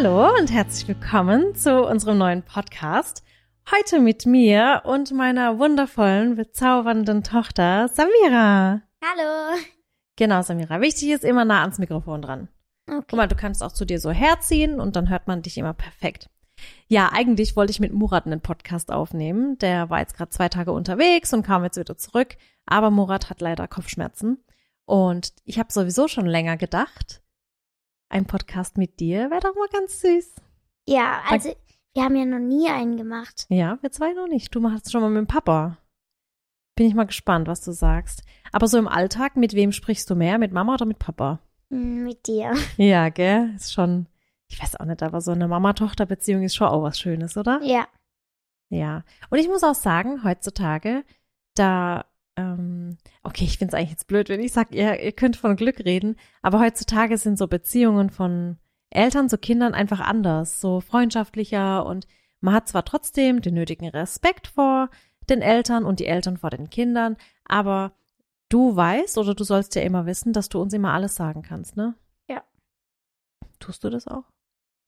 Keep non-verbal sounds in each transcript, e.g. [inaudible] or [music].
Hallo und herzlich willkommen zu unserem neuen Podcast. Heute mit mir und meiner wundervollen, bezaubernden Tochter Samira. Hallo. Genau, Samira. Wichtig ist immer nah ans Mikrofon dran. Okay. Guck mal, du kannst auch zu dir so herziehen und dann hört man dich immer perfekt. Ja, eigentlich wollte ich mit Murat einen Podcast aufnehmen. Der war jetzt gerade zwei Tage unterwegs und kam jetzt wieder zurück. Aber Murat hat leider Kopfschmerzen. Und ich habe sowieso schon länger gedacht, ein Podcast mit dir wäre doch mal ganz süß. Ja, also wir haben ja noch nie einen gemacht. Ja, wir zwei noch nicht. Du machst schon mal mit dem Papa. Bin ich mal gespannt, was du sagst. Aber so im Alltag, mit wem sprichst du mehr? Mit Mama oder mit Papa? Hm, Mit dir. [laughs] Ja, gell? Ist schon, ich weiß auch nicht, aber so eine Mama-Tochter-Beziehung ist schon auch was Schönes, oder? Ja. Ja. Und ich muss auch sagen, heutzutage, da, ähm, okay, ich finde es eigentlich jetzt blöd, wenn ich sage, ihr, ihr könnt von Glück reden, aber heutzutage sind so Beziehungen von Eltern zu Kindern einfach anders, so freundschaftlicher und man hat zwar trotzdem den nötigen Respekt vor den Eltern und die Eltern vor den Kindern, aber du weißt oder du sollst ja immer wissen, dass du uns immer alles sagen kannst, ne? Ja. Tust du das auch?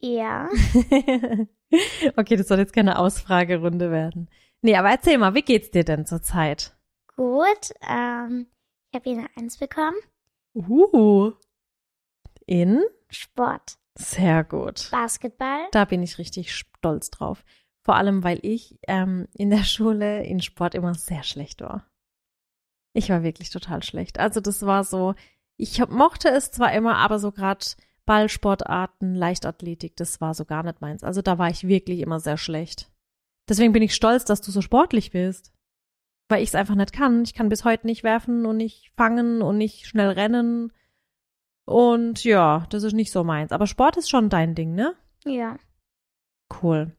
Ja. [laughs] okay, das soll jetzt keine Ausfragerunde werden. Nee, aber erzähl mal, wie geht's dir denn zurzeit? Gut. Ähm, ich habe hier eine Eins bekommen. Uh. In? Sport. Sehr gut. Basketball. Da bin ich richtig stolz drauf. Vor allem, weil ich ähm, in der Schule in Sport immer sehr schlecht war. Ich war wirklich total schlecht. Also das war so, ich hab, mochte es zwar immer, aber so gerade Ballsportarten, Leichtathletik, das war so gar nicht meins. Also da war ich wirklich immer sehr schlecht. Deswegen bin ich stolz, dass du so sportlich bist. Weil ich es einfach nicht kann. Ich kann bis heute nicht werfen und nicht fangen und nicht schnell rennen. Und ja, das ist nicht so meins. Aber Sport ist schon dein Ding, ne? Ja. Cool.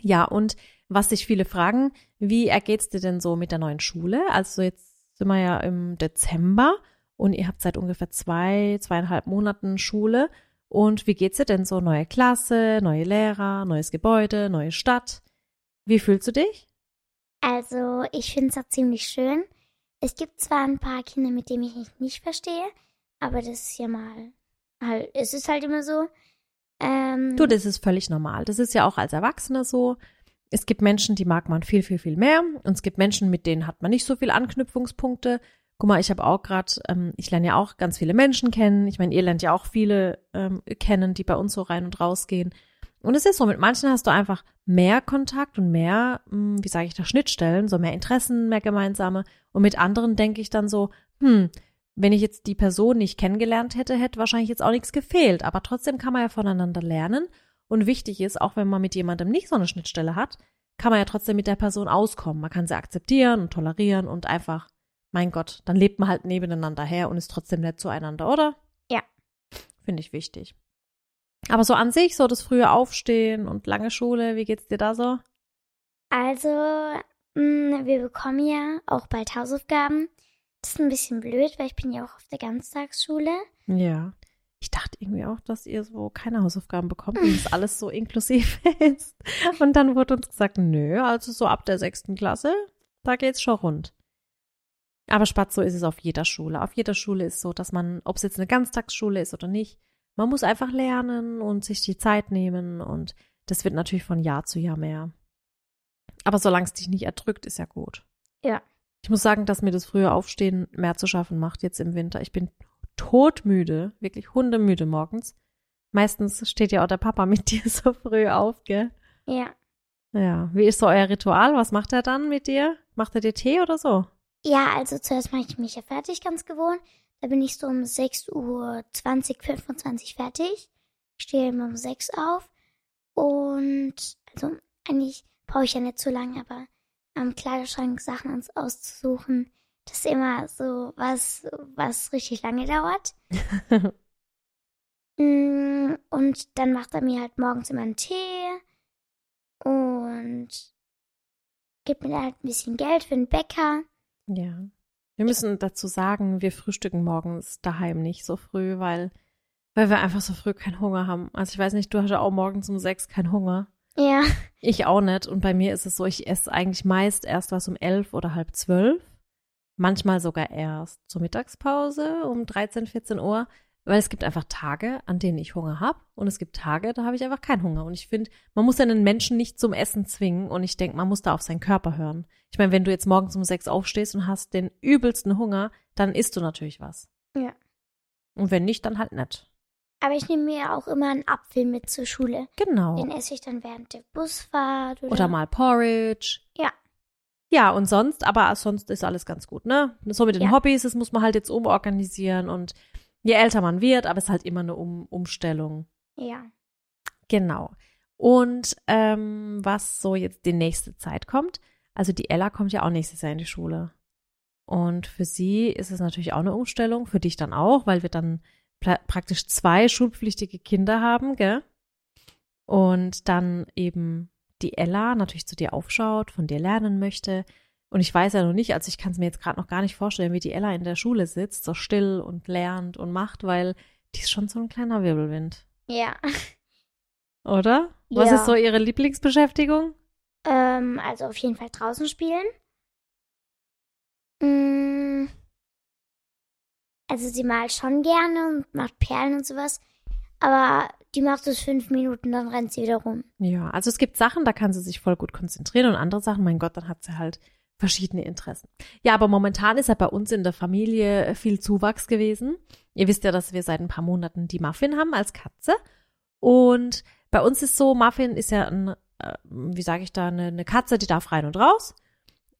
Ja, und was sich viele fragen, wie ergeht's dir denn so mit der neuen Schule? Also jetzt sind wir ja im Dezember und ihr habt seit ungefähr zwei, zweieinhalb Monaten Schule. Und wie geht's dir denn so? Neue Klasse, neue Lehrer, neues Gebäude, neue Stadt. Wie fühlst du dich? Also ich finde es auch ziemlich schön. Es gibt zwar ein paar Kinder, mit denen ich mich nicht verstehe, aber das ist ja mal halt, es ist halt immer so. Ähm, Du, das ist völlig normal. Das ist ja auch als Erwachsener so. Es gibt Menschen, die mag man viel, viel, viel mehr. Und es gibt Menschen, mit denen hat man nicht so viel Anknüpfungspunkte. Guck mal, ich habe auch gerade, ähm, ich lerne ja auch ganz viele Menschen kennen. Ich meine, ihr lernt ja auch viele ähm, kennen, die bei uns so rein und raus gehen. Und es ist so, mit manchen hast du einfach mehr Kontakt und mehr, mh, wie sage ich da, Schnittstellen, so mehr Interessen, mehr gemeinsame. Und mit anderen denke ich dann so, hm, wenn ich jetzt die Person nicht kennengelernt hätte, hätte wahrscheinlich jetzt auch nichts gefehlt. Aber trotzdem kann man ja voneinander lernen. Und wichtig ist, auch wenn man mit jemandem nicht so eine Schnittstelle hat, kann man ja trotzdem mit der Person auskommen. Man kann sie akzeptieren und tolerieren und einfach, mein Gott, dann lebt man halt nebeneinander her und ist trotzdem nett zueinander, oder? Ja. Finde ich wichtig. Aber so an sich, so das frühe Aufstehen und lange Schule, wie geht's dir da so? Also, mh, wir bekommen ja auch bald Hausaufgaben. Das ist ein bisschen blöd, weil ich bin ja auch auf der Ganztagsschule. Ja. Ich dachte irgendwie auch, dass ihr so keine Hausaufgaben bekommt und das [laughs] alles so inklusiv ist. Und dann wurde uns gesagt, nö, also so ab der sechsten Klasse, da geht's schon rund. Aber Spatz, so ist es auf jeder Schule. Auf jeder Schule ist so, dass man, ob es jetzt eine Ganztagsschule ist oder nicht, man muss einfach lernen und sich die Zeit nehmen und das wird natürlich von Jahr zu Jahr mehr. Aber solange es dich nicht erdrückt, ist ja gut. Ja. Ich muss sagen, dass mir das frühe Aufstehen mehr zu schaffen macht jetzt im Winter. Ich bin todmüde, wirklich hundemüde morgens. Meistens steht ja auch der Papa mit [laughs] dir so früh auf, gell? Ja. Ja. Wie ist so euer Ritual? Was macht er dann mit dir? Macht er dir Tee oder so? Ja, also zuerst mache ich mich ja fertig, ganz gewohnt. Da bin ich so um 6 Uhr 20, 25 fertig. Ich stehe immer um 6 auf. Und also eigentlich brauche ich ja nicht so lange, aber am Kleiderschrank Sachen uns auszusuchen, das ist immer so was, was richtig lange dauert. [laughs] Mm, Und dann macht er mir halt morgens immer einen Tee und gibt mir halt ein bisschen Geld für den Bäcker. Ja. Wir müssen dazu sagen, wir frühstücken morgens daheim nicht so früh, weil, weil wir einfach so früh keinen Hunger haben. Also ich weiß nicht, du hast ja auch morgens um sechs keinen Hunger. Ja, Ich auch nicht. Und bei mir ist es so, ich esse eigentlich meist erst was um elf oder halb zwölf. Manchmal sogar erst zur Mittagspause um 13, 14 Uhr. Weil es gibt einfach Tage, an denen ich Hunger habe und es gibt Tage, da habe ich einfach keinen Hunger. Und ich finde, man muss ja einen Menschen nicht zum Essen zwingen und ich denke, man muss da auf seinen Körper hören. Ich meine, wenn du jetzt morgens um sechs aufstehst und hast den übelsten Hunger, dann isst du natürlich was. Ja. Und wenn nicht, dann halt nicht. Aber ich nehme mir auch immer einen Apfel mit zur Schule. Genau. Den esse ich dann während der Busfahrt oder, Oder mal Porridge. Ja. Ja, und sonst, aber sonst ist alles ganz gut, ne? So mit den Ja. Hobbys, das muss man halt jetzt umorganisieren und je älter man wird, aber es ist halt immer eine um Umstellung. Ja. Genau. Und ähm, was so jetzt die nächste Zeit kommt, also die Ella kommt ja auch nächstes Jahr in die Schule. Und für sie ist es natürlich auch eine Umstellung, für dich dann auch, weil wir dann praktisch zwei schulpflichtige Kinder haben, gell? Und dann eben die Ella natürlich zu dir aufschaut, von dir lernen möchte. Und ich weiß ja noch nicht, also ich kann es mir jetzt gerade noch gar nicht vorstellen, wie die Ella in der Schule sitzt, so still und lernt und macht, weil die ist schon so ein kleiner Wirbelwind, Ja. oder? Was Ja. ist so ihre Lieblingsbeschäftigung? Ähm, also auf jeden Fall draußen spielen. Mm. Also sie malt schon gerne und macht Perlen und sowas. Aber die macht es fünf Minuten, dann rennt sie wieder rum. Ja, also es gibt Sachen, da kann sie sich voll gut konzentrieren und andere Sachen, mein Gott, dann hat sie halt verschiedene Interessen. Ja, aber momentan ist ja bei uns in der Familie viel Zuwachs gewesen. Ihr wisst ja, dass wir seit ein paar Monaten die Muffin haben als Katze. Und bei uns ist so, Muffin ist ja ein, äh, wie sage ich da, eine, eine Katze, die darf rein und raus.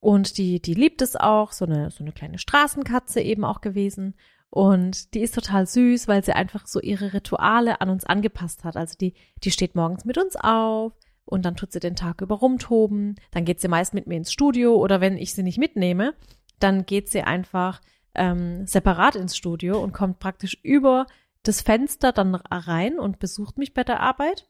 Und die, die liebt es auch, so eine, so eine kleine Straßenkatze eben auch gewesen. Und die ist total süß, weil sie einfach so ihre Rituale an uns angepasst hat. Also die, die steht morgens mit uns auf und dann tut sie den Tag über rumtoben. Dann geht sie meist mit mir ins Studio oder wenn ich sie nicht mitnehme, dann geht sie einfach ähm, separat ins Studio und kommt praktisch über das Fenster dann rein und besucht mich bei der Arbeit.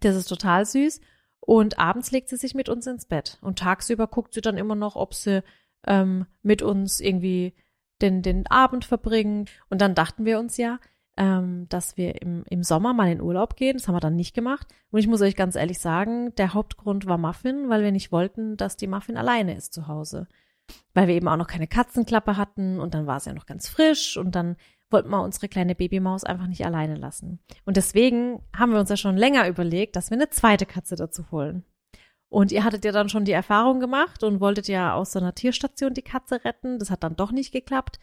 Das ist total süß. Und abends legt sie sich mit uns ins Bett. Und tagsüber guckt sie dann immer noch, ob sie ähm, mit uns irgendwie den, den Abend verbringt. Und dann dachten wir uns ja, ähm, dass wir im, im Sommer mal in Urlaub gehen. Das haben wir dann nicht gemacht. Und ich muss euch ganz ehrlich sagen, der Hauptgrund war Muffin, weil wir nicht wollten, dass die Muffin alleine ist zu Hause. Weil wir eben auch noch keine Katzenklappe hatten und dann war es ja noch ganz frisch und dann wollten wir unsere kleine Babymaus einfach nicht alleine lassen. Und deswegen haben wir uns ja schon länger überlegt, dass wir eine zweite Katze dazu holen. Und ihr hattet ja dann schon die Erfahrung gemacht und wolltet ja aus so einer Tierstation die Katze retten. Das hat dann doch nicht geklappt.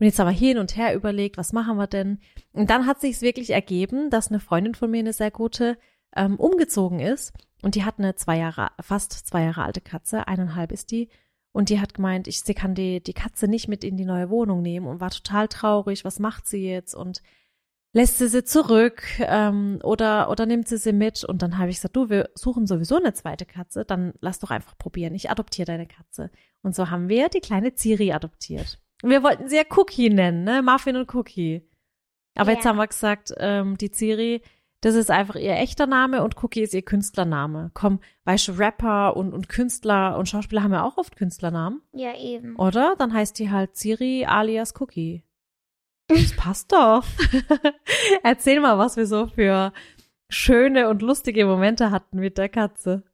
Und jetzt haben wir hin und her überlegt, was machen wir denn? Und dann hat sich wirklich ergeben, dass eine Freundin von mir, eine sehr gute, ähm, umgezogen ist. Und die hat eine zwei Jahre, fast zwei Jahre alte Katze, eineinhalb ist die. Und die hat gemeint, ich, sie kann die, die Katze nicht mit in die neue Wohnung nehmen und war total traurig. Was macht sie jetzt? Und lässt sie sie zurück ähm, oder, oder nimmt sie sie mit? Und dann habe ich gesagt, du, wir suchen sowieso eine zweite Katze, dann lass doch einfach probieren. Ich adoptiere deine Katze. Und so haben wir die kleine Ciri adoptiert. Wir wollten sie ja Cookie nennen, ne? Muffin und Cookie. Aber jetzt Ja. haben wir gesagt, ähm, die Ciri, das ist einfach ihr echter Name und Cookie ist ihr Künstlername. Komm, weißt du, Rapper und, und Künstler und Schauspieler haben ja auch oft Künstlernamen, Ja, eben. oder? Dann heißt die halt Ciri alias Cookie. Das passt doch. [laughs] Erzähl mal, was wir so für schöne und lustige Momente hatten mit der Katze.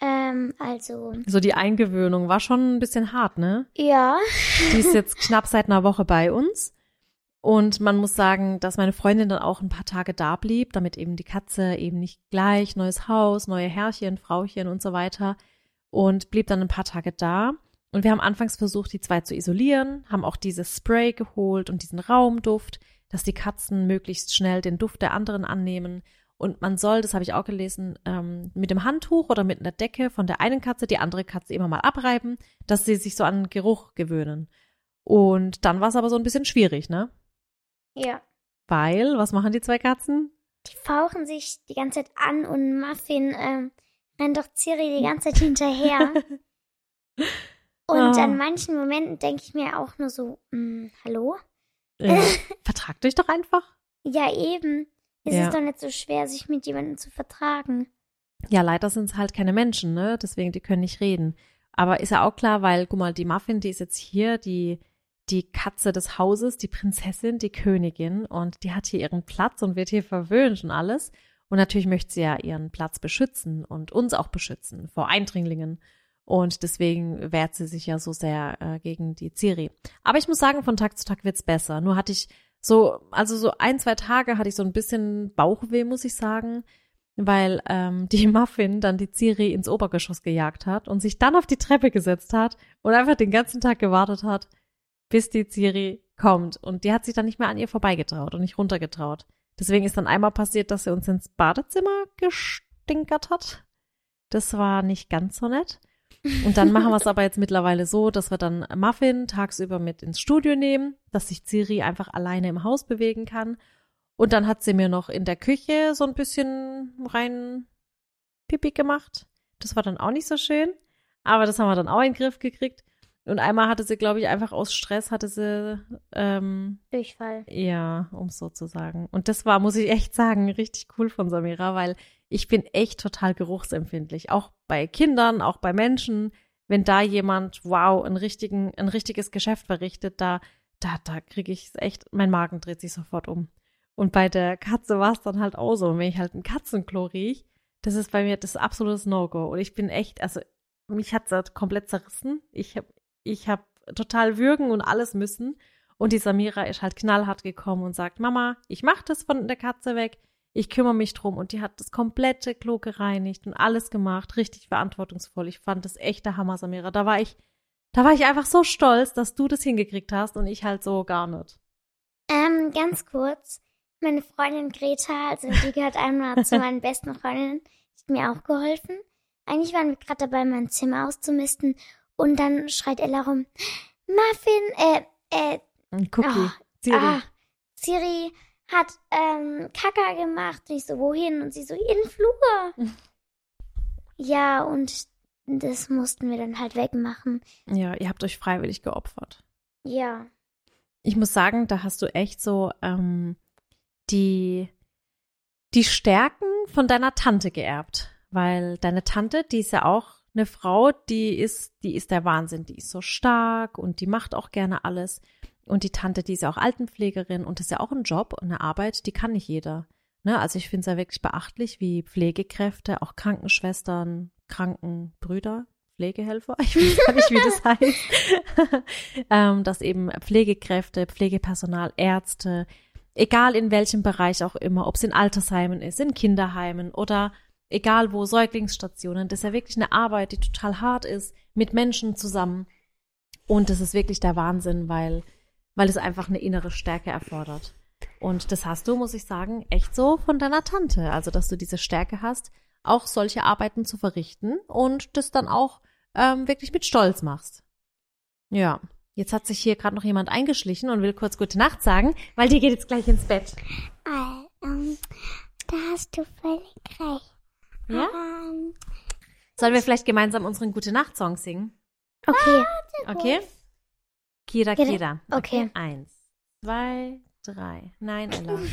Ähm, also, So die Eingewöhnung war schon ein bisschen hart, ne? ja. Die ist jetzt knapp seit einer Woche bei uns. Und man muss sagen, dass meine Freundin dann auch ein paar Tage da blieb, damit eben die Katze eben nicht gleich neues Haus, neue Herrchen, Frauchen und so weiter und blieb dann ein paar Tage da. Und wir haben anfangs versucht, die zwei zu isolieren, haben auch dieses Spray geholt und diesen Raumduft, dass die Katzen möglichst schnell den Duft der anderen annehmen. Und man soll, das habe ich auch gelesen, ähm, mit dem Handtuch oder mit einer Decke von der einen Katze die andere Katze immer mal abreiben, dass sie sich so an den Geruch gewöhnen. Und dann war es aber so ein bisschen schwierig, ne? Ja. Weil, was machen die zwei Katzen? Die fauchen sich die ganze Zeit an und Muffin ähm, rennt doch Ciri die ganze Zeit hinterher. [laughs] Und Ah. an manchen Momenten denke ich mir auch nur so, hm, hallo? Ja. Vertragt euch doch einfach. Ja, eben. Es Ja. ist doch nicht so schwer, sich mit jemandem zu vertragen. Ja, leider sind es halt keine Menschen, ne? Deswegen, die können nicht reden. Aber ist ja auch klar, weil, guck mal, die Muffin, die ist jetzt hier, die, die Katze des Hauses, die Prinzessin, die Königin und die hat hier ihren Platz und wird hier verwöhnt und alles. Und natürlich möchte sie ja ihren Platz beschützen und uns auch beschützen vor Eindringlingen. Und deswegen wehrt sie sich ja so sehr äh, gegen die Ciri. Aber ich muss sagen, von Tag zu Tag wird's besser. Nur hatte ich So, also so ein, zwei Tage hatte ich so ein bisschen Bauchweh, muss ich sagen, weil ähm, [laughs] die Muffin dann die Ciri ins Obergeschoss gejagt hat und sich dann auf die Treppe gesetzt hat und einfach den ganzen Tag gewartet hat, bis die Ciri kommt. Und die hat sich dann nicht mehr an ihr vorbeigetraut und nicht runtergetraut. Deswegen ist dann einmal passiert, dass sie uns ins Badezimmer gestinkert hat. Das war nicht ganz so nett. Und dann machen wir es aber jetzt mittlerweile so, dass wir dann Muffin tagsüber mit ins Studio nehmen, dass sich Ciri einfach alleine im Haus bewegen kann. Und dann hat sie mir noch in der Küche so ein bisschen rein Pipi gemacht. Das war dann auch nicht so schön. Aber das haben wir dann auch in den Griff gekriegt. Und einmal hatte sie, glaube ich, einfach aus Stress hatte sie ähm, Durchfall. ja, um es so zu sagen. Und das war, muss ich echt sagen, richtig cool von Samira, weil ich bin echt total geruchsempfindlich. Auch bei Kindern, auch bei Menschen. Wenn da jemand, wow, ein, richtigen, ein richtiges Geschäft verrichtet, da, da, da kriege ich echt, mein Magen dreht sich sofort um. Und bei der Katze war es dann halt auch so. Und wenn ich halt ein Katzenklo riech, das ist bei mir das absolutes No-Go. Und ich bin echt, also mich hat's halt komplett zerrissen. Ich habe ich habe total würgen und alles müssen. Und die Samira ist halt knallhart gekommen und sagt, Mama, ich mach das von der Katze weg, ich kümmere mich drum. Und die hat das komplette Klo gereinigt und alles gemacht, richtig verantwortungsvoll. Ich fand das echt der Hammer, Samira. Da war ich, da war ich einfach so stolz, dass du das hingekriegt hast und ich halt so gar nicht. Ähm, ganz kurz. Meine Freundin Greta, also die gehört einmal zu [laughs] meinen besten Freundinnen, hat mir auch geholfen. Eigentlich waren wir gerade dabei, mein Zimmer auszumisten und dann schreit Ella rum, Muffin, äh, äh, Cookie. Oh, Siri. ah, Siri hat ähm, Kaka gemacht. Und ich so, wohin? Und sie so, in den Flur. [laughs] ja, und das mussten wir dann halt wegmachen. Ja, ihr habt euch freiwillig geopfert. Ja. ich muss sagen, da hast du echt so ähm, die, die Stärken von deiner Tante geerbt. Weil deine Tante, die ist ja auch eine Frau, die ist, die ist der Wahnsinn, die ist so stark und die macht auch gerne alles. Und die Tante, die ist ja auch Altenpflegerin und das ist ja auch ein Job und eine Arbeit, die kann nicht jeder. Ne? Also ich finde es ja wirklich beachtlich, wie Pflegekräfte, auch Krankenschwestern, Krankenbrüder, Pflegehelfer, [laughs] ich weiß gar nicht, wie das heißt, [laughs] ähm, dass eben Pflegekräfte, Pflegepersonal, Ärzte, egal in welchem Bereich auch immer, ob es in Altersheimen ist, in Kinderheimen oder egal wo, Säuglingsstationen, das ist ja wirklich eine Arbeit, die total hart ist, mit Menschen zusammen. Und das ist wirklich der Wahnsinn, weil, weil es einfach eine innere Stärke erfordert. Und das hast du, muss ich sagen, echt so von deiner Tante. Also, dass du diese Stärke hast, auch solche Arbeiten zu verrichten und das dann auch ähm, wirklich mit Stolz machst. Ja. Jetzt hat sich hier gerade noch jemand eingeschlichen und will kurz gute Nacht sagen, weil die geht jetzt gleich ins Bett. Äh, ähm, da hast du völlig recht. Ja? Ähm, Sollen wir vielleicht gemeinsam unseren Gute Nacht Song singen? okay. Okay? Kira, Kira- Kira. okay. Eins, zwei, drei. Nein, Ella. [laughs]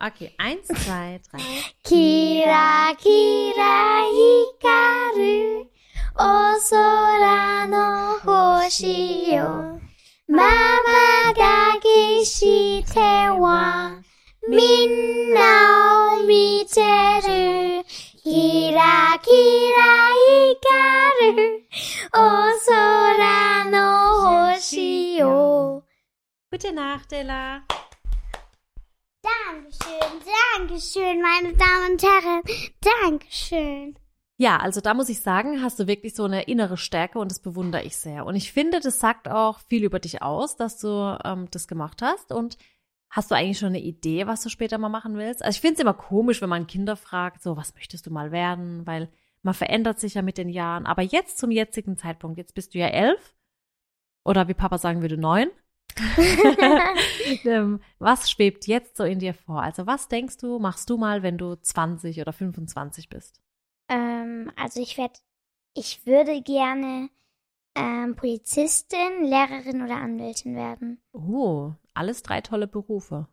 Okay, eins, zwei, drei. Kira kira hikaru osora no hoshi yo Mama ga gishite wa minna o miteru Kira kira hikaru osora yo Gute Nacht, Ella. Dankeschön, Dankeschön, meine Damen und Herren. Dankeschön. Ja, also da muss ich sagen, hast du wirklich so eine innere Stärke und das bewundere ich sehr. Und ich finde, das sagt auch viel über dich aus, dass du ähm, das gemacht hast. Und hast du eigentlich schon eine Idee, was du später mal machen willst? Also ich finde es immer komisch, wenn man Kinder fragt, so, was möchtest du mal werden? Weil man verändert sich ja mit den Jahren. Aber jetzt zum jetzigen Zeitpunkt, jetzt bist du ja elf. Oder wie Papa sagen würde, neun. [laughs] Ähm, was schwebt jetzt so in dir vor? Also was denkst du, machst du mal, wenn du 20 oder 25 bist? Ähm, also ich werde, ich würde gerne ähm, Polizistin, Lehrerin oder Anwältin werden. Oh, alles drei tolle Berufe.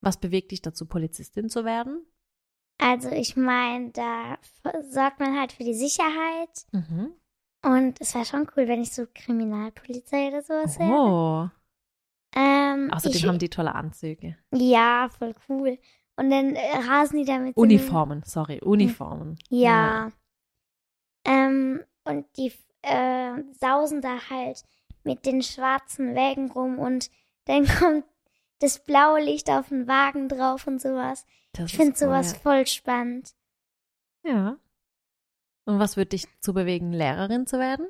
Was bewegt dich dazu, Polizistin zu werden? Also ich meine, da sorgt man halt für die Sicherheit Mhm. Und es wäre schon cool, wenn ich so Kriminalpolizei oder sowas wäre. Oh. Ähm, Außerdem ich, haben die tolle Anzüge. ja, voll cool. Und dann äh, rasen die damit. so- Uniformen, sorry, Uniformen. Ja. Ähm, und die äh, sausen da halt mit den schwarzen Wägen rum und dann [laughs] kommt das blaue Licht auf den Wagen drauf und sowas. Das Ich finde cool, sowas voll spannend. Ja. Und was wird dich zu bewegen, Lehrerin zu werden?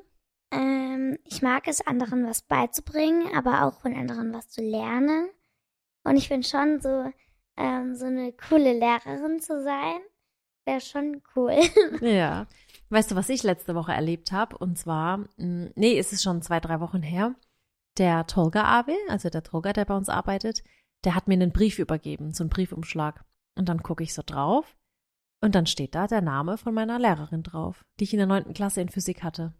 Ähm, ich mag es, anderen was beizubringen, aber auch von anderen was zu lernen. Und ich bin schon so, ähm, so eine coole Lehrerin zu sein. Wäre schon cool. [laughs] Ja. Weißt du, was ich letzte Woche erlebt habe? Und zwar, mh, nee, es ist schon zwei, drei Wochen her. Der Tolga Abe, also der Tolga, der bei uns arbeitet, der hat mir einen Brief übergeben, so einen Briefumschlag. Und dann gucke ich so drauf. Und dann steht da der Name von meiner Lehrerin drauf, die ich in der neunten Klasse in Physik hatte.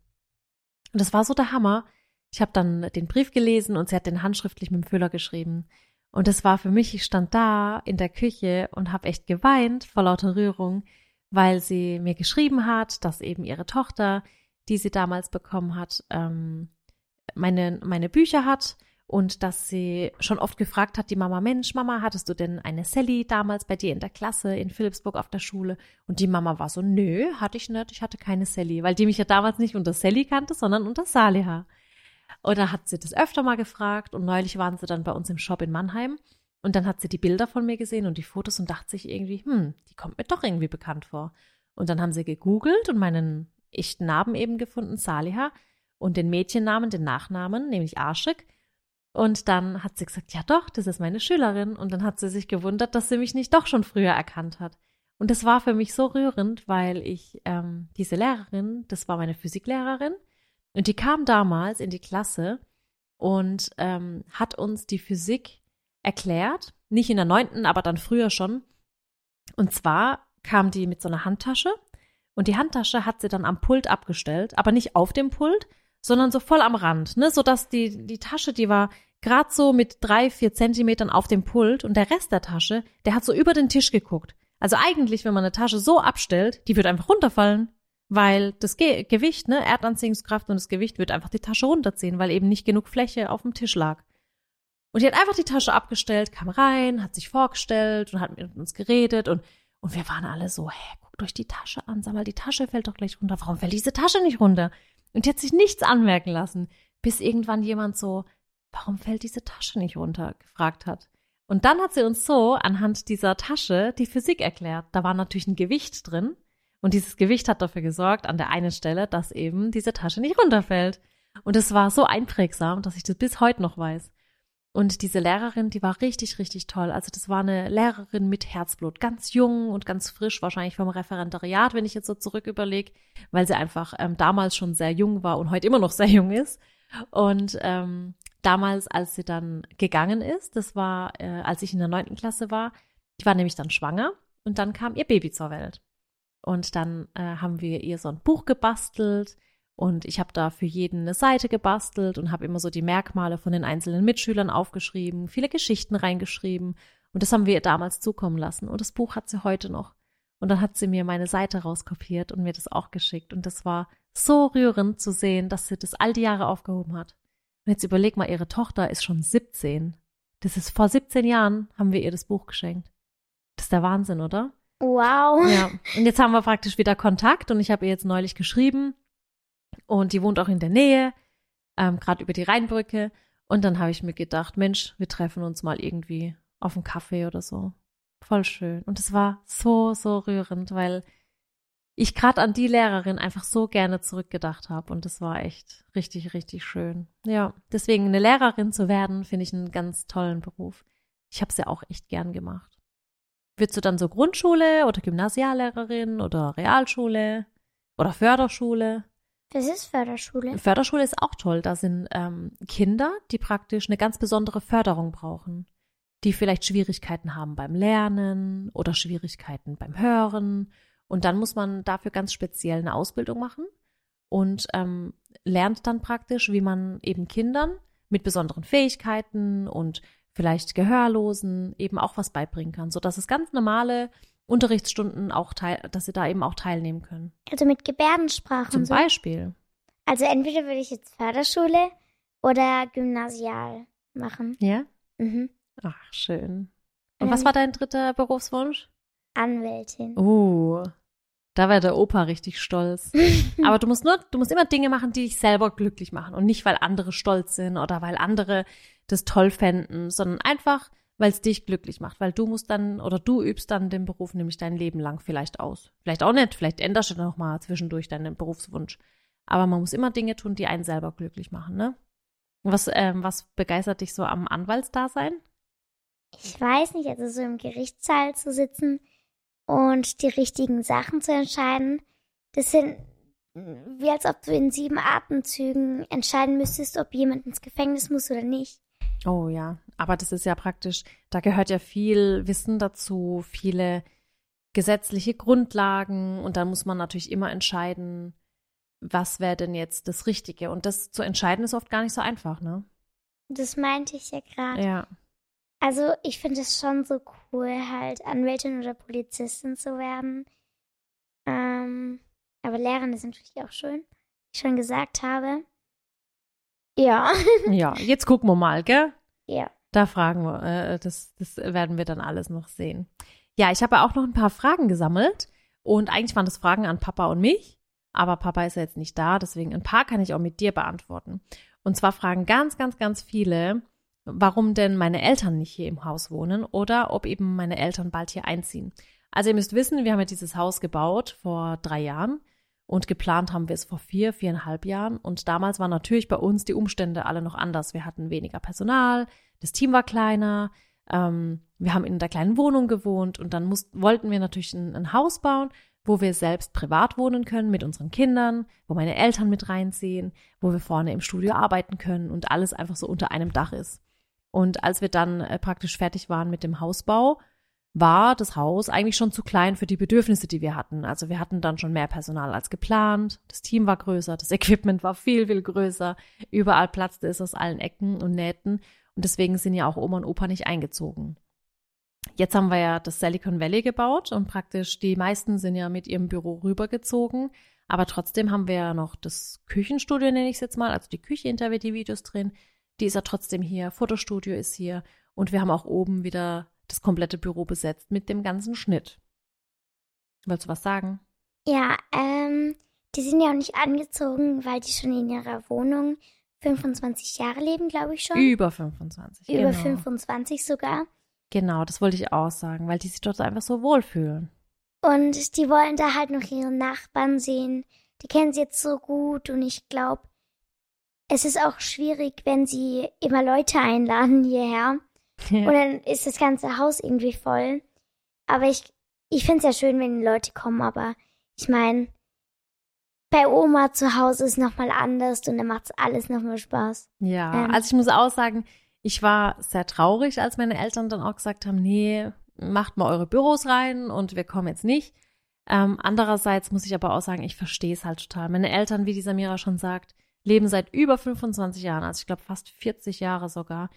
Und das war so der Hammer. Ich habe dann den Brief gelesen und sie hat den handschriftlich mit dem Füller geschrieben. Und das war für mich, ich stand da in der Küche und habe echt geweint vor lauter Rührung, weil sie mir geschrieben hat, dass eben ihre Tochter, die sie damals bekommen hat, ähm, meine, meine Bücher hat und dass sie schon oft gefragt hat, die Mama, Mensch, Mama, hattest du denn eine Sally damals bei dir in der Klasse in Philipsburg auf der Schule? Und die Mama war so, nö, hatte ich nicht, ich hatte keine Sally, weil die mich ja damals nicht unter Sally kannte, sondern unter Saliha. Und da hat sie das öfter mal gefragt und neulich waren sie dann bei uns im Shop in Mannheim und dann hat sie die Bilder von mir gesehen und die Fotos und dachte sich irgendwie, hm, die kommt mir doch irgendwie bekannt vor. Und dann haben sie gegoogelt und meinen echten Namen eben gefunden, Saliha, und den Mädchennamen, den Nachnamen, nämlich Arschik. Und dann hat sie gesagt, ja doch, das ist meine Schülerin. Und dann hat sie sich gewundert, dass sie mich nicht doch schon früher erkannt hat. Und das war für mich so rührend, weil ich ähm, diese Lehrerin, das war meine Physiklehrerin, und die kam damals in die Klasse und ähm, hat uns die Physik erklärt, nicht in der neunten, aber dann früher schon. Und zwar kam die mit so einer Handtasche und die Handtasche hat sie dann am Pult abgestellt, aber nicht auf dem Pult, sondern so voll am Rand, ne, sodass die, die Tasche, die war gerade so mit drei, vier Zentimetern auf dem Pult und der Rest der Tasche, der hat so über den Tisch geguckt. Also eigentlich, wenn man eine Tasche so abstellt, die wird einfach runterfallen, weil das Ge Gewicht, ne, Erdanziehungskraft und das Gewicht wird einfach die Tasche runterziehen, weil eben nicht genug Fläche auf dem Tisch lag. Und die hat einfach die Tasche abgestellt, kam rein, hat sich vorgestellt und hat mit uns geredet und, und wir waren alle so, hä, guck durch die Tasche an, sag mal, die Tasche fällt doch gleich runter. Warum fällt diese Tasche nicht runter? Und die hat sich nichts anmerken lassen, bis irgendwann jemand so, warum fällt diese Tasche nicht runter, gefragt hat. Und dann hat sie uns so anhand dieser Tasche die Physik erklärt. Da war natürlich ein Gewicht drin. Und dieses Gewicht hat dafür gesorgt, an der einen Stelle, dass eben diese Tasche nicht runterfällt. Und es war so einprägsam, dass ich das bis heute noch weiß. Und diese Lehrerin, die war richtig, richtig toll. Also das war eine Lehrerin mit Herzblut, ganz jung und ganz frisch, wahrscheinlich vom Referendariat, wenn ich jetzt so zurück überlege, weil sie einfach ähm, damals schon sehr jung war und heute immer noch sehr jung ist. Und ähm, damals, als sie dann gegangen ist, das war, äh, als ich in der neunten Klasse war, ich war nämlich dann schwanger und dann kam ihr Baby zur Welt. Und dann äh, haben wir ihr so ein Buch gebastelt und ich habe da für jeden eine Seite gebastelt und habe immer so die Merkmale von den einzelnen Mitschülern aufgeschrieben, viele Geschichten reingeschrieben. Und das haben wir ihr damals zukommen lassen. Und das Buch hat sie heute noch. Und dann hat sie mir meine Seite rauskopiert und mir das auch geschickt. Und das war so rührend zu sehen, dass sie das all die Jahre aufgehoben hat. Und jetzt überleg mal, ihre Tochter ist schon 17. Das ist vor 17 Jahren haben wir ihr das Buch geschenkt. Das ist der Wahnsinn, oder? Wow. Ja. Und jetzt haben wir praktisch wieder Kontakt und ich habe ihr jetzt neulich geschrieben und die wohnt auch in der Nähe, ähm, gerade über die Rheinbrücke. Und dann habe ich mir gedacht, Mensch, wir treffen uns mal irgendwie auf einen Kaffee oder so. Voll schön. Und es war so, so rührend, weil ich gerade an die Lehrerin einfach so gerne zurückgedacht habe. Und das war echt richtig, richtig schön. Ja, deswegen eine Lehrerin zu werden, finde ich einen ganz tollen Beruf. Ich habe es ja auch echt gern gemacht. Würdest du dann so Grundschule oder Gymnasiallehrerin oder Realschule oder Förderschule? Das ist Förderschule. Förderschule ist auch toll. Da sind ähm, Kinder, die praktisch eine ganz besondere Förderung brauchen, die vielleicht Schwierigkeiten haben beim Lernen oder Schwierigkeiten beim Hören. Und dann muss man dafür ganz speziell eine Ausbildung machen und ähm, lernt dann praktisch, wie man eben Kindern mit besonderen Fähigkeiten und vielleicht Gehörlosen eben auch was beibringen kann, so dass es ganz normale Unterrichtsstunden auch teil, dass sie da eben auch teilnehmen können. Also mit Gebärdensprache Zum so. Beispiel. Also entweder würde ich jetzt Förderschule oder Gymnasial machen. Ja? Mhm. Ach, schön. Und Ähm. was war dein dritter Berufswunsch? Anwältin. Oh, da wäre der Opa richtig stolz. [laughs] Aber du musst nur, du musst immer Dinge machen, die dich selber glücklich machen und nicht, weil andere stolz sind oder weil andere das toll fänden, sondern einfach, weil es dich glücklich macht, weil du musst dann oder du übst dann den Beruf nämlich dein Leben lang vielleicht aus. Vielleicht auch nicht, vielleicht änderst du noch mal zwischendurch deinen Berufswunsch. Aber man muss immer Dinge tun, die einen selber glücklich machen, ne? Was, ähm, was begeistert dich so am Anwaltsdasein? Ich weiß nicht, also so im Gerichtssaal zu sitzen und die richtigen Sachen zu entscheiden, das sind wie als ob du in sieben Atemzügen entscheiden müsstest, ob jemand ins Gefängnis muss oder nicht. Oh ja, aber das ist ja praktisch, da gehört ja viel Wissen dazu, viele gesetzliche Grundlagen und dann muss man natürlich immer entscheiden, was wäre denn jetzt das Richtige. Und das zu entscheiden ist oft gar nicht so einfach, ne? Das meinte ich ja gerade. Ja. Also ich finde es schon so cool, halt Anwältin oder Polizistin zu werden. Ähm, aber Lehrerin ist natürlich auch schön, wie ich schon gesagt habe. Ja. Ja, jetzt gucken wir mal, gell? Ja. Da fragen wir, äh, das, das werden wir dann alles noch sehen. Ja, ich habe auch noch ein paar Fragen gesammelt und eigentlich waren das Fragen an Papa und mich, aber Papa ist ja jetzt nicht da, deswegen ein paar kann ich auch mit dir beantworten. Und zwar fragen ganz, ganz, ganz viele, warum denn meine Eltern nicht hier im Haus wohnen oder ob eben meine Eltern bald hier einziehen. Also ihr müsst wissen, wir haben ja dieses Haus gebaut vor drei Jahren und geplant haben wir es vor vier, viereinhalb Jahren. Und damals waren natürlich bei uns die Umstände alle noch anders. Wir hatten weniger Personal, das Team war kleiner, ähm, wir haben in der kleinen Wohnung gewohnt und dann mussten, wollten wir natürlich ein, ein Haus bauen, wo wir selbst privat wohnen können mit unseren Kindern, wo meine Eltern mit reinziehen, wo wir vorne im Studio arbeiten können und alles einfach so unter einem Dach ist. Und als wir dann äh, praktisch fertig waren mit dem Hausbau, war das Haus eigentlich schon zu klein für die Bedürfnisse, die wir hatten. Also wir hatten dann schon mehr Personal als geplant, das Team war größer, das [laughs] Equipment war viel, viel größer, überall platzte es aus allen Ecken und Nähten. Und deswegen sind ja auch Oma und Opa nicht eingezogen. Jetzt haben wir ja das Silicon Valley gebaut und praktisch die meisten sind ja mit ihrem Büro rübergezogen, aber trotzdem haben wir ja noch das Küchenstudio, nenne ich es jetzt mal, also die Küche, in der wir die Videos drehen, die ist ja trotzdem hier, Fotostudio ist hier. Und wir haben auch oben wieder das komplette Büro besetzt mit dem ganzen Schnitt. Wolltest du was sagen? Ja, ähm, die sind ja auch nicht angezogen, weil die schon in ihrer Wohnung 25 Jahre leben, glaube ich schon. Über 25. Über genau. 25 sogar. Genau, das wollte ich auch sagen, weil die sich dort einfach so wohlfühlen. Und die wollen da halt noch ihre Nachbarn sehen. Die kennen sie jetzt so gut und ich glaube, es ist auch schwierig, wenn sie immer Leute einladen hierher. Ja. Und dann ist das ganze Haus irgendwie voll. Aber ich, ich finde es ja schön, wenn die Leute kommen, aber ich meine, bei Oma zu Hause ist nochmal anders und dann macht's alles nochmal Spaß. Ja, Ähm. also ich muss auch sagen, ich war sehr traurig, als meine Eltern dann auch gesagt haben, nee, macht mal eure Büros rein und wir kommen jetzt nicht. Ähm, andererseits muss ich aber auch sagen, ich verstehe es halt total. Meine Eltern, wie die Samira schon sagt, leben seit über 25 Jahren, also ich glaube fast 40 Jahre sogar,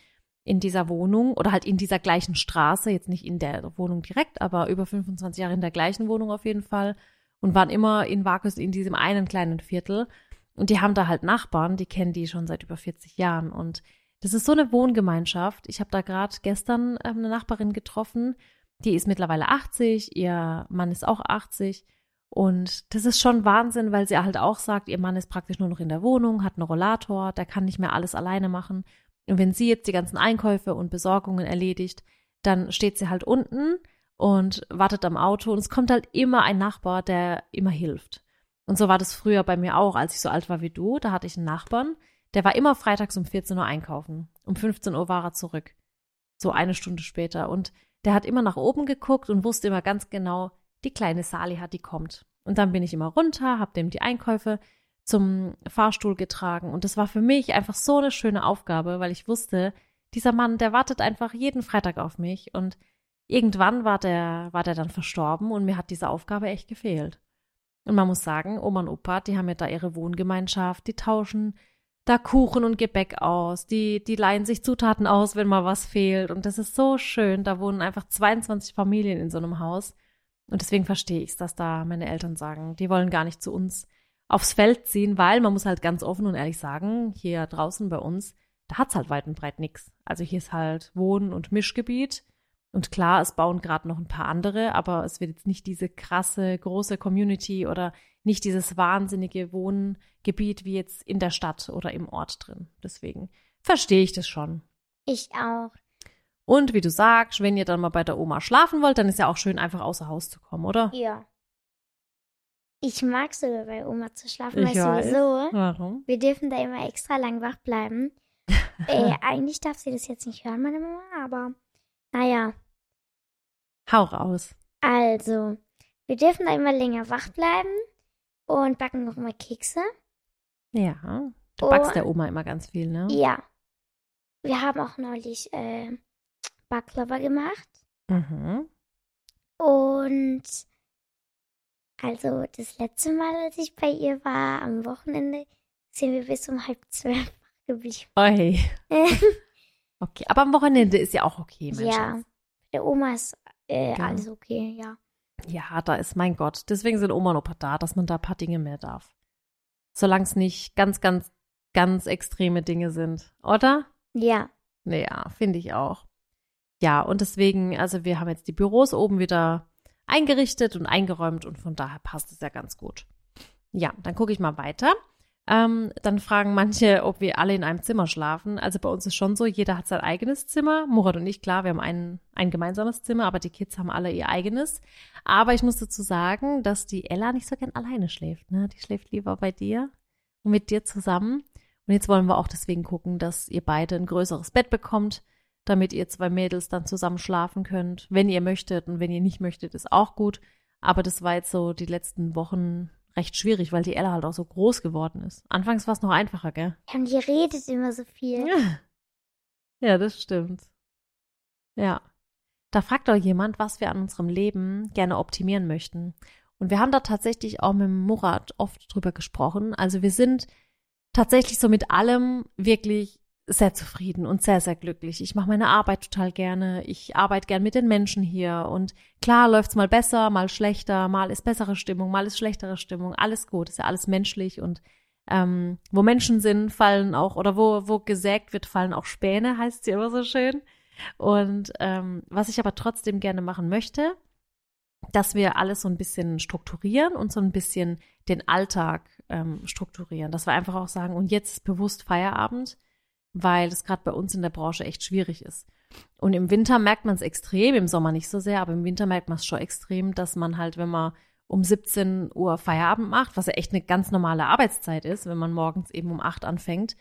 in dieser Wohnung oder halt in dieser gleichen Straße, jetzt nicht in der Wohnung direkt, aber über 25 Jahre in der gleichen Wohnung auf jeden Fall und waren immer in Vakus in diesem einen kleinen Viertel. Und die haben da halt Nachbarn, die kennen die schon seit über 40 Jahren. Und das ist so eine Wohngemeinschaft. Ich habe da gerade gestern ähm, eine Nachbarin getroffen, die ist mittlerweile 80, ihr Mann ist auch 80. Und das ist schon Wahnsinn, weil sie halt auch sagt, ihr Mann ist praktisch nur noch in der Wohnung, hat einen Rollator, der kann nicht mehr alles alleine machen. Und wenn sie jetzt die ganzen Einkäufe und Besorgungen erledigt, dann steht sie halt unten und wartet am Auto und es kommt halt immer ein Nachbar, der immer hilft. Und so war das früher bei mir auch, als ich so alt war wie du. Da hatte ich einen Nachbarn, der war immer freitags um 14 Uhr einkaufen. Um 15 Uhr war er zurück. So eine Stunde später. Und der hat immer nach oben geguckt und wusste immer ganz genau, die kleine Sali hat, die kommt. Und dann bin ich immer runter, hab dem die Einkäufe zum Fahrstuhl getragen. Und das war für mich einfach so eine schöne Aufgabe, weil ich wusste, dieser Mann, der wartet einfach jeden Freitag auf mich. Und irgendwann war der, war der dann verstorben und mir hat diese Aufgabe echt gefehlt. Und man muss sagen, Oma und Opa, die haben ja da ihre Wohngemeinschaft, die tauschen da Kuchen und Gebäck aus, die, die leihen sich Zutaten aus, wenn mal was fehlt. Und das ist so schön. Da wohnen einfach 22 Familien in so einem Haus. Und deswegen verstehe ich es, dass da meine Eltern sagen, die wollen gar nicht zu uns aufs Feld ziehen, weil man muss halt ganz offen und ehrlich sagen, hier draußen bei uns, da hat's halt weit und breit nix. Also hier ist halt Wohn- und Mischgebiet. Und klar, es bauen gerade noch ein paar andere, aber es wird jetzt nicht diese krasse, große Community oder nicht dieses wahnsinnige Wohngebiet wie jetzt in der Stadt oder im Ort drin. Deswegen verstehe ich das schon. Ich auch. Und wie du sagst, wenn ihr dann mal bei der Oma schlafen wollt, dann ist ja auch schön, einfach außer Haus zu kommen, oder? Ja. Ich mag sogar bei Oma zu schlafen, Ich weißt du weiß. wieso? Warum? Wir dürfen da immer extra lang wach bleiben. [laughs] äh, eigentlich darf sie das jetzt nicht hören, meine Mama, aber naja. Hau raus. Also, wir dürfen da immer länger wach bleiben und backen noch immer Kekse. Ja. Du backst Und- der Oma immer ganz viel, ne? Ja. Wir haben auch neulich äh, Baklava gemacht. Mhm. Und also das letzte Mal, als ich bei ihr war, am Wochenende, sind wir bis um halb zwölf geblieben. Oi. [laughs] Okay, aber am Wochenende ist ja auch okay, mein ja, Schatz. der Oma ist äh, Ja. alles okay, ja. Ja, da ist, mein Gott. Deswegen sind Oma und Opa da, dass man da ein paar Dinge mehr darf. Solange es nicht ganz, ganz, ganz extreme Dinge sind, oder? Ja, Ja, finde ich auch. Ja, und deswegen, also wir haben jetzt die Büros oben wieder eingerichtet und eingeräumt und von daher passt es ja ganz gut. Ja, dann gucke ich mal weiter. Ähm, dann fragen manche, ob wir alle in einem Zimmer schlafen. Also bei uns ist schon so, jeder hat sein eigenes Zimmer. Murat und ich, klar, wir haben ein, ein gemeinsames Zimmer, aber die Kids haben alle ihr eigenes. Aber ich muss dazu sagen, dass die Ella nicht so gern alleine schläft. Ne? Die schläft lieber bei dir und mit dir zusammen. Und jetzt wollen wir auch deswegen gucken, dass ihr beide ein größeres Bett bekommt, damit ihr zwei Mädels dann zusammen schlafen könnt, wenn ihr möchtet. Und wenn ihr nicht möchtet, ist auch gut. Aber das war jetzt so die letzten Wochen recht schwierig, weil die Ella halt auch so groß geworden ist. Anfangs war es noch einfacher, gell? ja, und die redet immer so viel. Ja, das stimmt. Ja. Da fragt auch jemand, was wir an unserem Leben gerne optimieren möchten. Und wir haben da tatsächlich auch mit Murat oft drüber gesprochen. Also wir sind tatsächlich so mit allem wirklich sehr zufrieden und sehr, sehr glücklich. Ich mache meine Arbeit total gerne. Ich arbeite gern mit den Menschen hier. Und klar läuft's mal besser, mal schlechter, mal ist bessere Stimmung, mal ist schlechtere Stimmung. Alles gut, ist ja alles menschlich. Und ähm, wo Menschen sind, fallen auch, oder wo, wo gesägt wird, fallen auch Späne, [laughs] heißt sie immer so schön. Und ähm, was ich aber trotzdem gerne machen möchte, dass wir alles so ein bisschen strukturieren und so ein bisschen den Alltag ähm, strukturieren. Dass wir einfach auch sagen, und jetzt bewusst Feierabend, weil das gerade bei uns in der Branche echt schwierig ist. Und im Winter merkt man es extrem, im Sommer nicht so sehr, aber im Winter merkt man es schon extrem, dass man halt, wenn man um 17 Uhr Feierabend macht, was ja echt eine ganz normale Arbeitszeit ist, wenn man morgens eben um 8 anfängt,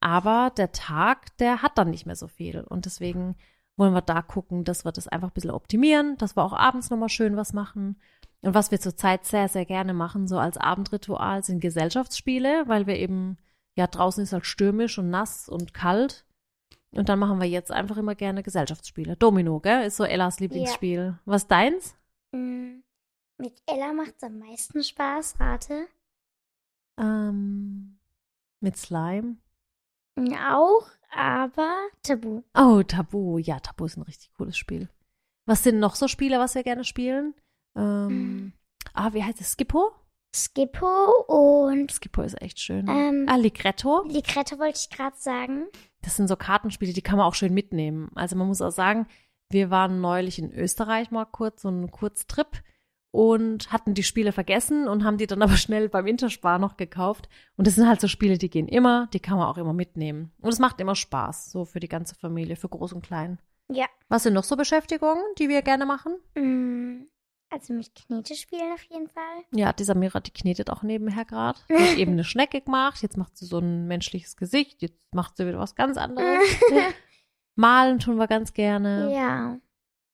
aber der Tag, der hat dann nicht mehr so viel. Und deswegen wollen wir da gucken, dass wir das einfach ein bisschen optimieren, dass wir auch abends nochmal schön was machen. Und was wir zurzeit sehr, sehr gerne machen, so als Abendritual, sind Gesellschaftsspiele, weil wir eben, ja, draußen ist halt stürmisch und nass und kalt. Und dann machen wir jetzt einfach immer gerne Gesellschaftsspiele. Domino, gell? Ist so Ellas Lieblingsspiel. Was deins? Mm, Mit Ella macht es am meisten Spaß, rate. Ähm, mit Slime. Auch, aber Tabu. Oh, Tabu. Ja, Tabu ist ein richtig cooles Spiel. Was sind noch so Spiele, was wir gerne spielen? Ähm, Hm. ah, wie heißt es? Skippo? Skippo und Skippo ist echt schön. ähm, ah, Ligretto. Ligretto wollte ich gerade sagen. Das sind so Kartenspiele, die kann man auch schön mitnehmen. Also man muss auch sagen, wir waren neulich in Österreich mal kurz, so einen Kurztrip und hatten die Spiele vergessen und haben die dann [laughs] aber schnell beim Interspar noch gekauft. Und das sind halt so Spiele, die gehen immer, die kann man auch immer mitnehmen. Und es macht immer Spaß, so für die ganze Familie, für Groß und Klein. Ja. Was sind noch so Beschäftigungen, die wir gerne machen? Mm, Also mit Knete spielen auf jeden Fall. Ja, die Samira, die knetet auch nebenher gerade. [laughs] Die hat eben eine Schnecke gemacht, jetzt macht sie so ein menschliches Gesicht, jetzt macht sie wieder was ganz anderes. [laughs] Malen tun wir ganz gerne. ja.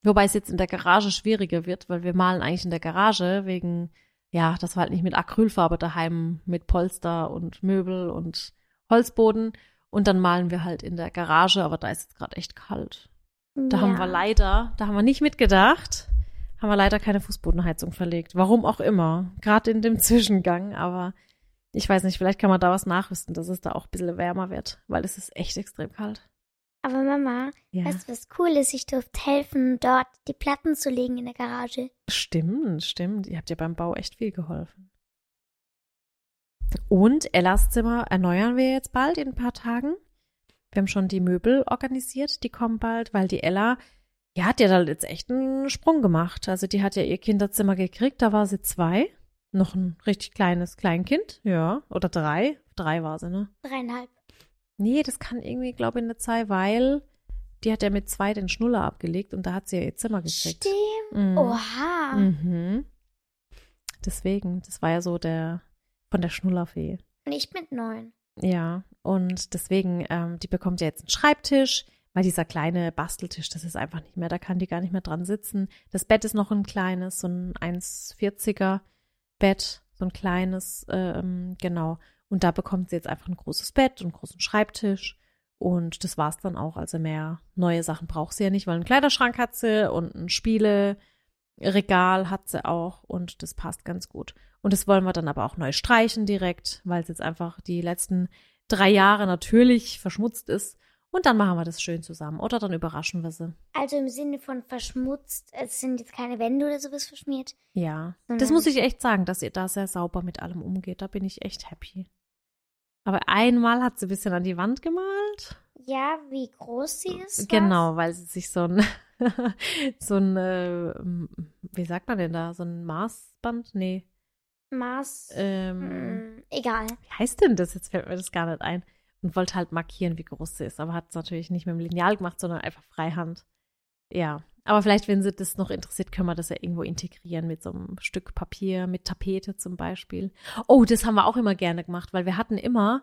Wobei es jetzt in der Garage schwieriger wird, weil wir malen eigentlich in der Garage wegen, ja, das war halt nicht mit Acrylfarbe daheim, mit Polster und Möbel und Holzboden. Und dann malen wir halt in der Garage, aber da ist jetzt gerade echt kalt. Da ja. haben wir leider, da haben wir nicht mitgedacht, haben wir leider keine Fußbodenheizung verlegt. Warum auch immer. Gerade in dem [laughs] Zwischengang, aber ich weiß nicht, vielleicht kann man da was nachrüsten, dass es da auch ein bisschen wärmer wird, weil es ist echt extrem kalt. Aber Mama, Ja. weißt du, was cool ist? Ich durfte helfen, dort die Platten zu legen in der Garage. Stimmt, stimmt. Ihr habt ja beim Bau echt viel geholfen. Und Ellas Zimmer erneuern wir jetzt bald in ein paar Tagen. Wir haben schon die Möbel organisiert, die kommen bald, weil die Ella, ja, hat ja da jetzt echt einen Sprung gemacht. Also die hat ja ihr Kinderzimmer gekriegt, da war sie zwei. Noch ein richtig kleines Kleinkind, ja. Oder drei. Drei war sie, ne? Dreieinhalb. Nee, das kann irgendwie, glaube ich, nicht sein, weil die hat ja mit zwei den Schnuller abgelegt und da hat sie ja ihr Zimmer gekriegt. Stimmt. Mhm. Oha. Mhm. Deswegen, das war ja so der von der Schnullerfee. Und ich mit neun. Ja, und deswegen, ähm, die bekommt ja jetzt einen Schreibtisch, weil dieser kleine Basteltisch, das ist einfach nicht mehr, da kann die gar nicht mehr dran sitzen. Das Bett ist noch ein kleines, so ein 1,40er Bett, so ein kleines, ähm, genau. Und da bekommt sie jetzt einfach ein großes Bett und einen großen Schreibtisch. Und das war's dann auch. Also mehr neue Sachen braucht sie ja nicht, weil einen Kleiderschrank hat sie und ein Spieleregal hat sie auch und das passt ganz gut. Und das wollen wir dann aber auch neu streichen direkt, weil es jetzt einfach die letzten drei Jahre natürlich verschmutzt ist. Und dann machen wir das schön zusammen. Oder dann überraschen wir sie. Also im Sinne von verschmutzt, es sind jetzt keine Wände oder sowas verschmiert. Ja. Das muss ich echt sagen, dass ihr da sehr sauber mit allem umgeht. Da bin ich echt happy. Aber einmal hat sie ein bisschen an die Wand gemalt. Ja, wie groß sie ist. Genau, weil sie sich so ein, [laughs] so ein, äh, wie sagt man denn da, so ein Maßband? Nee. Was? Maß. Ähm, Hm, egal. wie heißt denn das? Jetzt fällt mir das gar nicht ein. Und wollte halt markieren, wie groß sie ist. Aber hat es natürlich nicht mit dem Lineal gemacht, sondern einfach Freihand. Ja. Aber vielleicht, wenn sie das noch interessiert, können wir das ja irgendwo integrieren mit so einem Stück Papier, mit Tapete zum Beispiel. Oh, das haben wir auch immer gerne gemacht, weil wir hatten immer,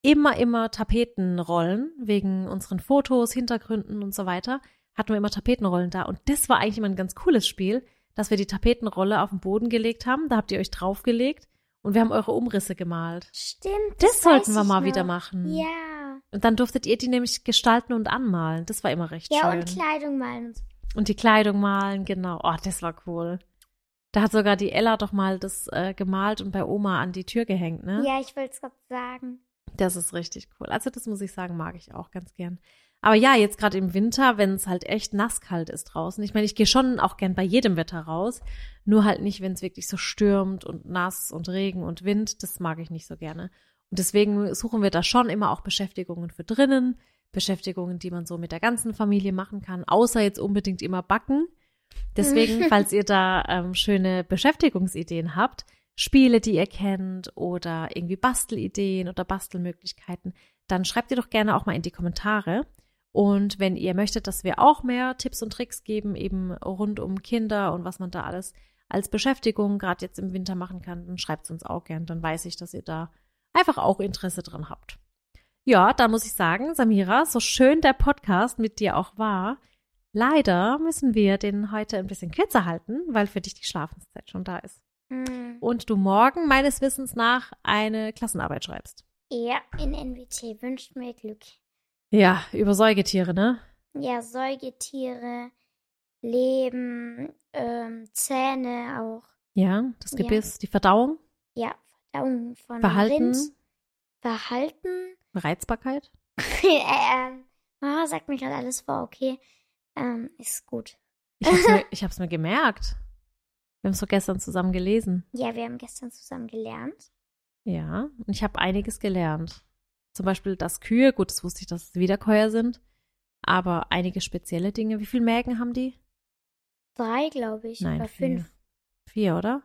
immer, immer Tapetenrollen wegen unseren Fotos, Hintergründen und so weiter. Hatten wir immer Tapetenrollen da. Und das war eigentlich immer ein ganz cooles Spiel, dass wir die Tapetenrolle auf den Boden gelegt haben. Da habt ihr euch draufgelegt und wir haben eure Umrisse gemalt. Stimmt. Das, sollten weiß wir mal noch. wieder machen. Ja. Und dann durftet ihr die nämlich gestalten und anmalen. Das war immer recht Ja, schön. und Kleidung malen. Und die Kleidung malen, genau. Oh, das war cool. Da hat sogar die Ella doch mal das äh, gemalt und bei Oma an die Tür gehängt, ne? Ja, ich wollte es gerade sagen. Das ist richtig cool. Also das muss ich sagen, mag ich auch ganz gern. Aber ja, jetzt gerade im Winter, wenn es halt echt nasskalt ist draußen. Ich meine, ich gehe schon auch gern bei jedem Wetter raus. Nur halt nicht, wenn es wirklich so stürmt und nass und Regen und Wind. Das mag ich nicht so gerne. Und deswegen suchen wir da schon immer auch Beschäftigungen für drinnen. Beschäftigungen, die man so mit der ganzen Familie machen kann. Außer jetzt unbedingt immer backen. Deswegen, falls ihr da ähm, schöne Beschäftigungsideen habt, Spiele, die ihr kennt oder irgendwie Bastelideen oder Bastelmöglichkeiten, dann schreibt ihr doch gerne auch mal in die Kommentare. Und wenn ihr möchtet, dass wir auch mehr Tipps und Tricks geben, eben rund um Kinder und was man da alles als Beschäftigung gerade jetzt im Winter machen kann, dann schreibt es uns auch gern. Dann weiß ich, dass ihr da einfach auch Interesse dran habt. Ja, da muss ich sagen, Samira, so schön der Podcast mit dir auch war, leider müssen wir den heute ein bisschen kürzer halten, weil für dich die Schlafenszeit schon da ist. Hm. Und du morgen meines Wissens nach eine Klassenarbeit schreibst. Ja, in NWT wünscht mir Glück. Ja, über Säugetiere, ne? Ja, Säugetiere, Leben, ähm, Zähne auch. Ja, das Ja. Gebiss, die Verdauung, Ja, Verdauung von Verhalten, Rind. Verhalten. Reizbarkeit. [laughs] ähm, Mama sagt mir gerade alles vor, okay. Ähm, ist gut. Ich hab's, mir, [laughs] ich hab's mir gemerkt. Wir haben es so gestern zusammen gelesen. Ja, wir haben gestern zusammen gelernt. Ja, und ich habe einiges gelernt. Zum Beispiel, dass Kühe, gut, das wusste ich, dass es Wiederkäuer sind, aber einige spezielle Dinge. Wie viele Mägen haben die? Drei, glaube ich. Nein, oder vier. fünf. Vier, oder?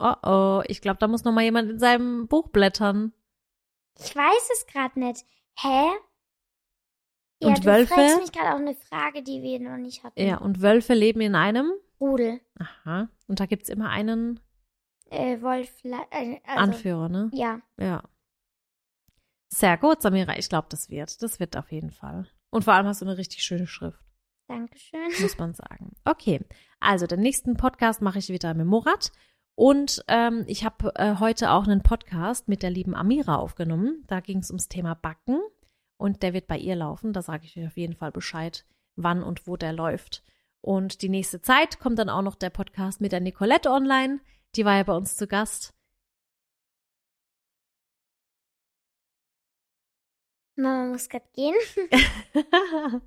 Oh oh, ich glaube, da muss noch mal jemand in seinem Buch blättern. Ich weiß es gerade nicht. Hä? Ja, Und du Wölfe? fragst mich gerade auch eine Frage, die wir noch nicht hatten. Ja, und Wölfe leben in einem. Rudel. Aha. Und da gibt's immer einen Äh, Wolf. Äh, also, Anführer, ne? Ja. Ja. Sehr gut, Samira. Ich glaube, das wird. Das wird auf jeden Fall. Und vor allem hast du eine richtig schöne Schrift, Dankeschön. muss man sagen. Okay. Also, den nächsten Podcast mache ich wieder mit Murat. Und ähm, ich habe äh, heute auch einen Podcast mit der lieben Amira aufgenommen. Da ging es ums Thema Backen. Und der wird bei ihr laufen. Da sage ich euch auf jeden Fall Bescheid, wann und wo der läuft. Und die nächste Zeit kommt dann auch noch der Podcast mit der Nicolette online. Die war ja bei uns zu Gast. Mama muss gerade gehen. [laughs]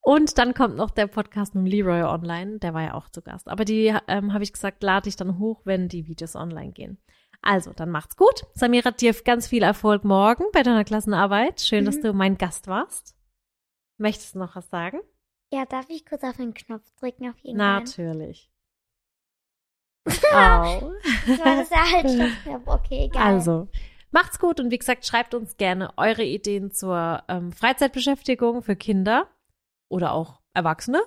Und dann kommt noch der Podcast mit Leroy online. Der war ja auch zu Gast. Aber die, ähm, habe ich gesagt, lade ich dann hoch, wenn die Videos online gehen. Also, dann macht's gut. Samira, dir ganz viel Erfolg morgen bei deiner Klassenarbeit. Schön, dass Mhm. du mein Gast warst. Möchtest du noch was sagen? Ja, darf ich kurz auf den Knopf drücken auf jeden Fall? Natürlich. [laughs] Au. Das war das der Haltknopf. Okay, egal. Also, Macht's gut und wie gesagt, schreibt uns gerne eure Ideen zur ähm, Freizeitbeschäftigung für Kinder oder auch Erwachsene.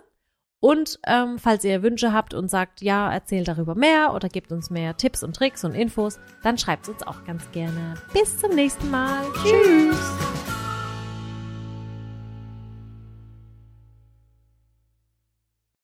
Und ähm, falls ihr Wünsche habt und sagt, ja, erzählt darüber mehr oder gebt uns mehr Tipps und Tricks und Infos, dann schreibt uns auch ganz gerne. Bis zum nächsten Mal. Tschüss.